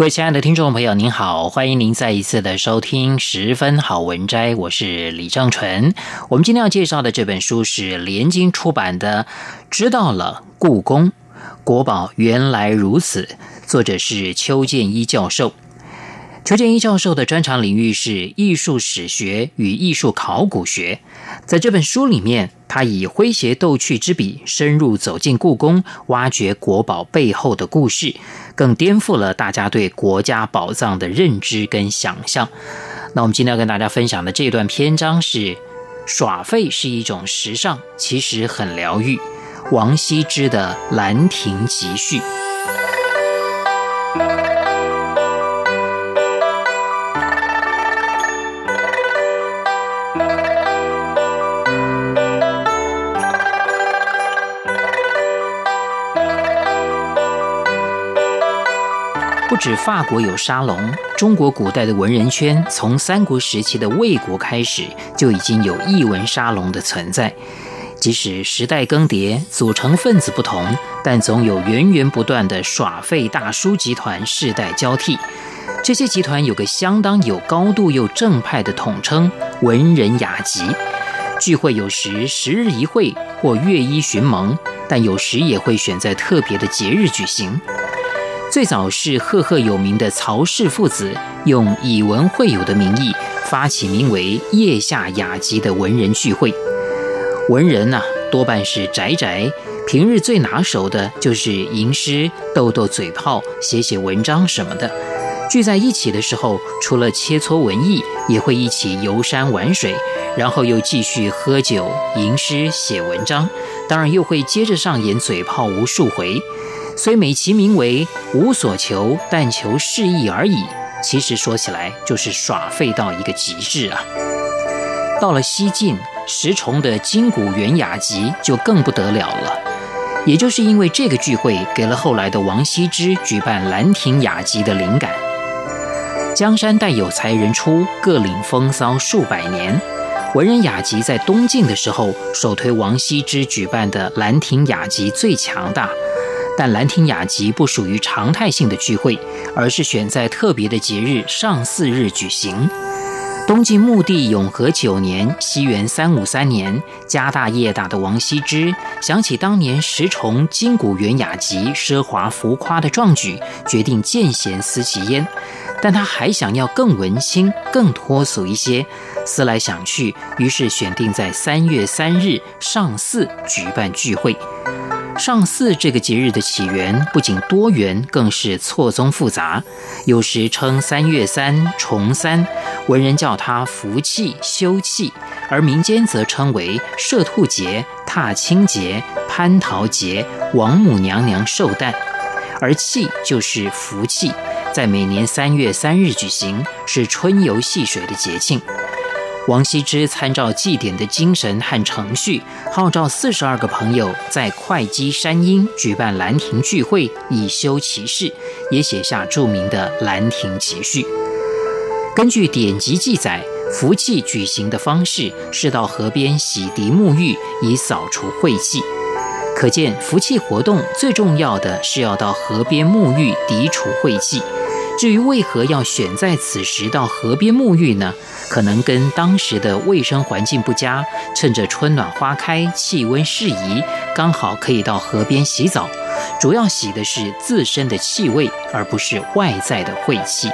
各位亲爱的听众朋友，您好，欢迎您再一次的收听《十分好文摘》，我是李正纯。我们今天要介绍的这本书是联经出版的《知道了故宫国宝原来如此》，作者是邱建一教授。邱建一教授的专长领域是艺术史学与艺术考古学，在这本书里面，他以诙谐逗趣之笔，深入走进故宫，挖掘国宝背后的故事，更颠覆了大家对国家宝藏的认知跟想象。那我们今天要跟大家分享的这段篇章是：耍废是一种时尚，其实很疗愈。王羲之的《兰亭集序》。指法国有沙龙，中国古代的文人圈从三国时期的魏国开始就已经有艺文沙龙的存在。即使时代更迭，组成分子不同，但总有源源不断的耍废大叔集团世代交替。这些集团有个相当有高度又正派的统称——文人雅集。聚会有时十日一会或月一寻盟，但有时也会选在特别的节日举行。最早是赫赫有名的曹氏父子，用以文会友的名义发起名为“腋下雅集”的文人聚会。文人呐、多半是宅宅，平日最拿手的就是吟诗、斗斗嘴炮、写写文章什么的。聚在一起的时候，除了切磋文艺，也会一起游山玩水，然后又继续喝酒、吟诗、写文章，当然又会接着上演嘴炮无数回。虽美其名为无所求，但求适意而已。其实说起来，就是耍废到一个极致啊！到了西晋，石崇的《金谷元雅集》就更不得了了。也就是因为这个聚会，给了后来的王羲之举办《兰亭雅集》的灵感。江山代有才人出，各领风骚数百年。文人雅集在东晋的时候，首推王羲之举办的《兰亭雅集》最强大。但兰亭雅集不属于常态性的聚会，而是选在特别的节日上巳日举行。东晋穆帝永和九年（西元三五三年），家大业大的王羲之想起当年石崇《金谷园雅集》奢华浮夸的壮举，决定见贤思齐焉。但他还想要更文青、更脱俗一些，思来想去，于是选定在三月三日上巳举办聚会。上巳这个节日的起源不仅多元，更是错综复杂。有时称三月三、重三，文人叫它福气、休气；而民间则称为射兔节、踏青节、蟠桃节、王母娘娘寿诞。而气就是福气，在每年三月三日举行，是春游戏水的节庆。王羲之参照祭典的精神和程序，号召四十二个朋友在会稽山阴举办兰亭聚会，以修其事，也写下著名的《兰亭集序》。根据典籍记载，福气举行的方式是到河边洗涤沐浴，以扫除晦气。可见福气活动最重要的是要到河边沐浴，涤除晦气。至于为何要选在此时到河边沐浴呢？可能跟当时的卫生环境不佳，趁着春暖花开、气温适宜，刚好可以到河边洗澡。主要洗的是自身的气味，而不是外在的晦气。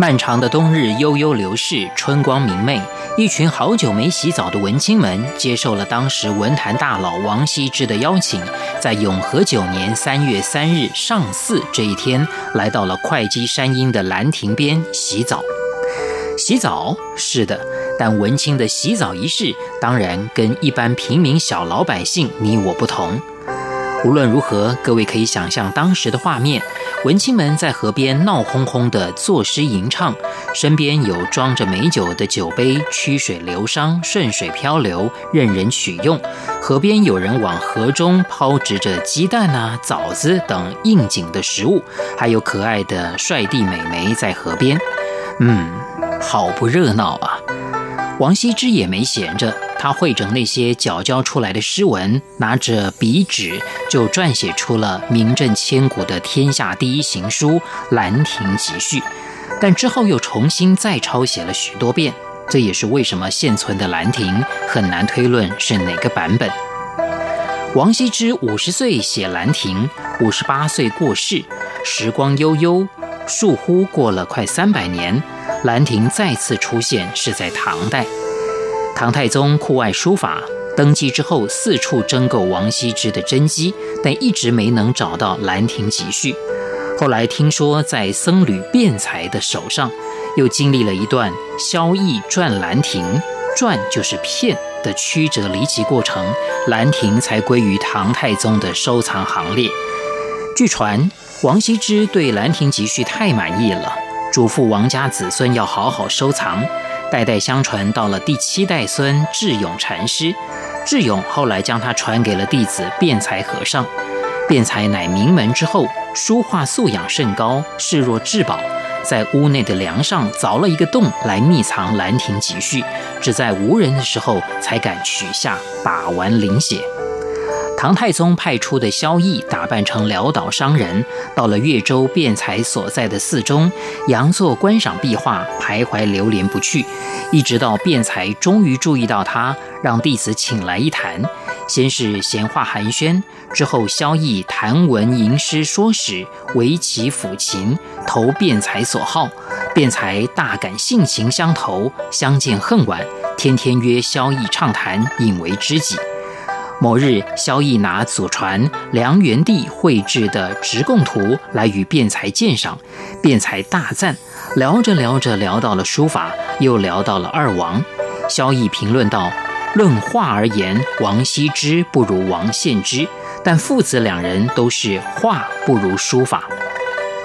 漫长的冬日悠悠流逝，春光明媚，一群好久没洗澡的文青们接受了当时文坛大佬王羲之的邀请，在永和九年三月三日上巳这一天，来到了会稽山阴的兰亭边洗澡。洗澡是的，但文青的洗澡仪式当然跟一般平民小老百姓你我不同。无论如何，各位可以想象当时的画面：文青们在河边闹哄哄地作诗吟唱，身边有装着美酒的酒杯，曲水流觞，顺水漂流，任人取用。河边有人往河中抛掷着鸡蛋啊、枣子等应景的食物，还有可爱的帅弟美眉在河边。嗯，好不热闹啊！王羲之也没闲着。他汇整那些缴交出来的诗文，拿着笔纸就撰写出了名震千古的天下第一行书《兰亭集序》，但之后又重新再抄写了许多遍。这也是为什么现存的《兰亭》很难推论是哪个版本。王羲之五十岁写《兰亭》，五十八岁过世，时光悠悠，倏忽过了快三百年，《兰亭》再次出现是在唐代。唐太宗酷爱书法，登基之后四处征购王羲之的真迹，但一直没能找到《兰亭集序》。后来听说在僧侣辩才的手上，又经历了一段萧翼传兰亭，传就是骗的曲折离奇过程，兰亭才归于唐太宗的收藏行列。据传，王羲之对《兰亭集序》太满意了，嘱咐王家子孙要好好收藏。代代相传，到了第七代孙智勇禅师，智勇后来将它传给了弟子辩才和尚。辩才乃名门之后，书画素养甚高，视若至宝，在屋内的梁上凿了一个洞来密藏《兰亭集序》，只在无人的时候才敢取下把玩临写。唐太宗派出的萧翼打扮成潦倒商人，到了越州辩才所在的寺中，佯作观赏壁画，徘徊流连不去，一直到辩才终于注意到他，让弟子请来一谈。先是闲话寒暄，之后萧翼谈文吟诗说史，围棋抚琴，投辩才所好，辩才大感性情相投，相见恨晚，天天约萧翼畅谈，引为知己。某日，萧翼拿祖传梁元帝绘制的《直贡图》来与辩才鉴赏，辩才大赞。聊着聊着，聊到了书法，又聊到了二王。萧翼评论道：“论画而言，王羲之不如王献之，但父子两人都是画不如书法。”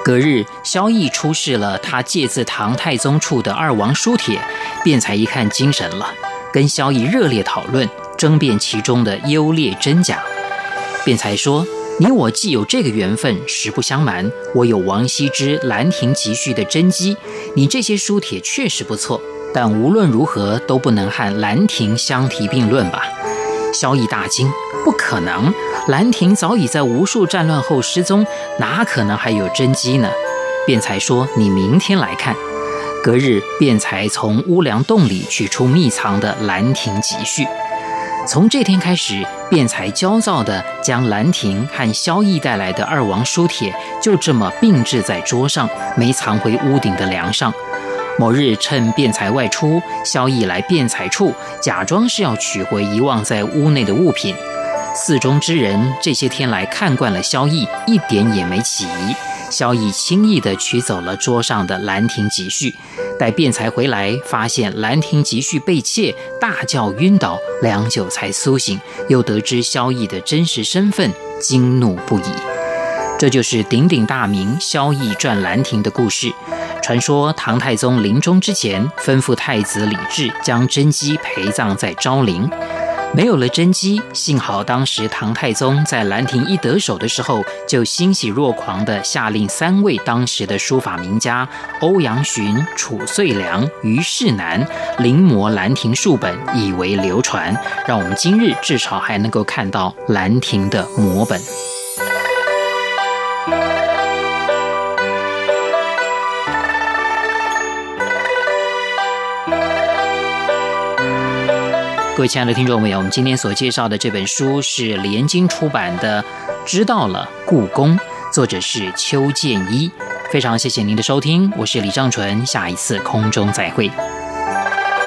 隔日，萧翼出示了他借自唐太宗处的二王书帖，辩才一看精神了，跟萧翼热烈讨论。争辩其中的优劣真假，辩才说：“你我既有这个缘分，实不相瞒，我有王羲之《兰亭集序》的真迹。你这些书帖确实不错，但无论如何都不能和《兰亭》相提并论吧？”萧翼大惊：“不可能！《兰亭》早已在无数战乱后失踪，哪可能还有真迹呢？”辩才说：“你明天来看。”隔日，辩才从乌梁洞里取出秘藏的《兰亭集序》。从这天开始，辩才焦躁地将兰亭和萧逸带来的二王书帖就这么并置在桌上，没藏回屋顶的梁上。某日，趁辩才外出，萧逸来辩才处，假装是要取回遗忘在屋内的物品。寺中之人这些天来看惯了萧逸，一点也没起疑。萧逸轻易地取走了桌上的《兰亭集序》。待辩才回来，发现《兰亭集序》被窃，大叫晕倒，良久才苏醒，又得知萧绎的真实身份，惊怒不已。这就是鼎鼎大名《萧绎传兰亭》的故事。传说唐太宗临终之前，吩咐太子李治将甄姬陪葬在昭陵。没有了真迹，幸好当时唐太宗在兰亭一得手的时候，就欣喜若狂地下令三位当时的书法名家欧阳询、褚遂良、虞世南临摹兰亭数本，以为流传，让我们今日至少还能够看到兰亭的摹本。各位亲爱的听众朋友，我们今天所介绍的这本书是联经出版的《知道了故宫》，作者是邱建一。非常谢谢您的收听，我是李尚淳，下一次空中再会。